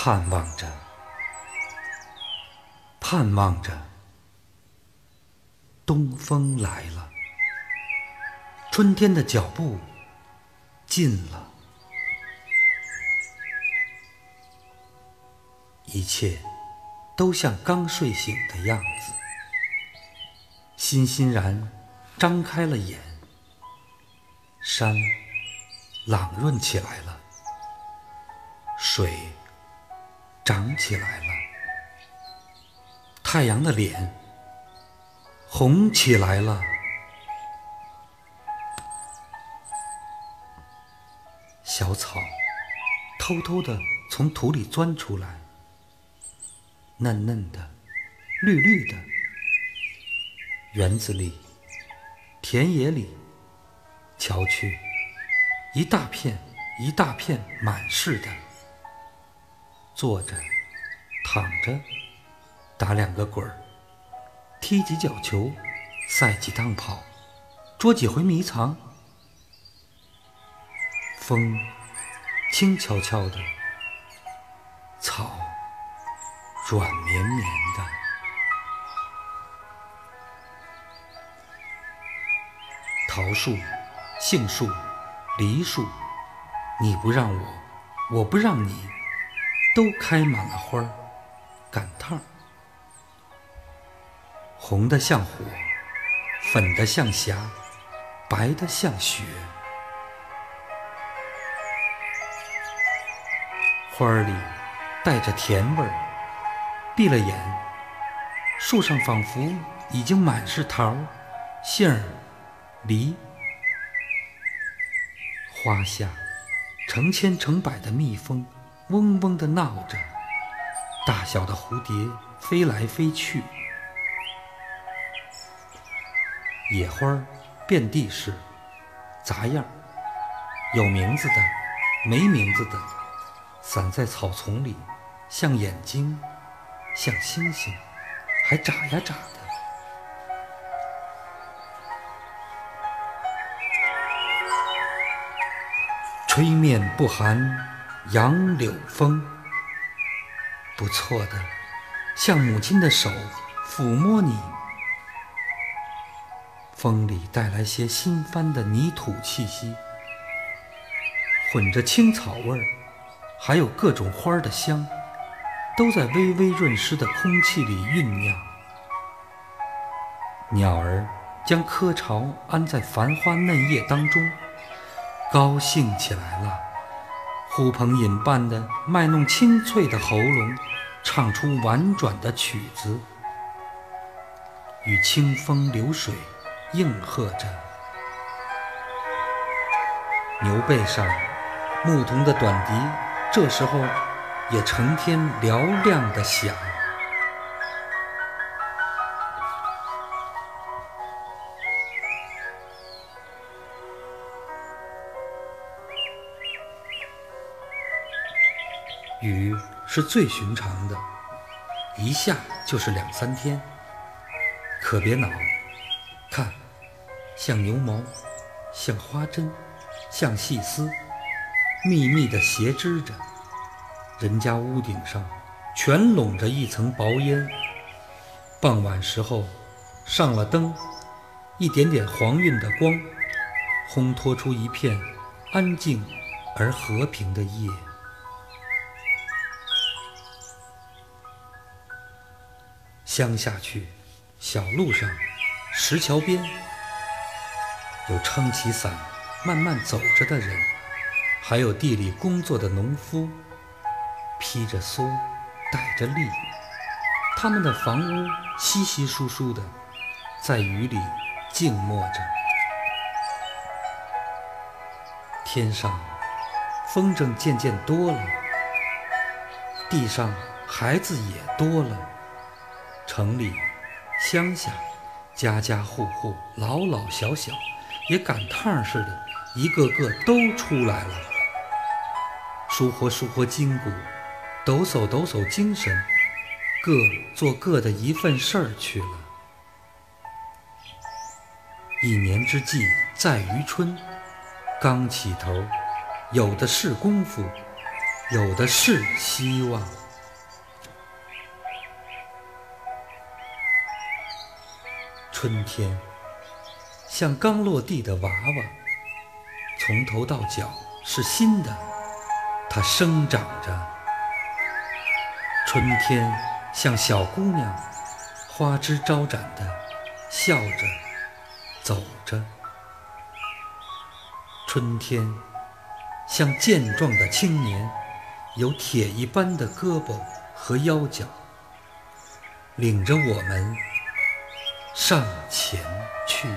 盼望着，盼望着，东风来了，春天的脚步近了，一切都像刚睡醒的样子，欣欣然张开了眼，山朗润起来了，水。长起来了，太阳的脸红起来了，小草偷偷的从土里钻出来，嫩嫩的，绿绿的。园子里，田野里，瞧去，一大片一大片满是的。坐着，躺着，打两个滚儿，踢几脚球，赛几趟跑，捉几回迷藏。风轻悄悄的，草软绵绵的。桃树、杏树、梨树，你不让我，我不让你。都开满了花儿，赶趟儿，红的像火，粉的像霞，白的像雪。花儿里带着甜味儿，闭了眼，树上仿佛已经满是桃、杏儿、梨。花下成千成百的蜜蜂。嗡嗡地闹着，大小的蝴蝶飞来飞去，野花遍地是，杂样有名字的，没名字的，散在草丛里，像眼睛，像星星，还眨呀眨的。吹面不寒。杨柳风，不错的，像母亲的手抚摸你。风里带来些新翻的泥土气息，混着青草味儿，还有各种花的香，都在微微润湿的空气里酝酿。鸟儿将窠巢安在繁花嫩叶当中，高兴起来了。呼朋引伴的卖弄清脆的喉咙，唱出婉转的曲子，与清风流水应和着。牛背上牧童的短笛，这时候也成天嘹亮的响。雨是最寻常的，一下就是两三天。可别恼，看，像牛毛，像花针，像细丝，密密的斜织着。人家屋顶上全笼着一层薄烟。傍晚时候，上了灯，一点点黄晕的光，烘托出一片安静而和平的夜。乡下去，小路上，石桥边，有撑起伞慢慢走着的人，还有地里工作的农夫，披着蓑，戴着笠，他们的房屋稀稀疏疏的，在雨里静默着。天上风筝渐渐多了，地上孩子也多了。城里、乡下，家家户户、老老小小，也赶趟似的，一个个都出来了，舒活舒活筋骨，抖擞抖擞精神，各做各的一份事儿去了。一年之计在于春，刚起头，有的是功夫，有的是希望。春天像刚落地的娃娃，从头到脚是新的，它生长着。春天像小姑娘，花枝招展的笑着走着。春天像健壮的青年，有铁一般的胳膊和腰脚，领着我们。上前去。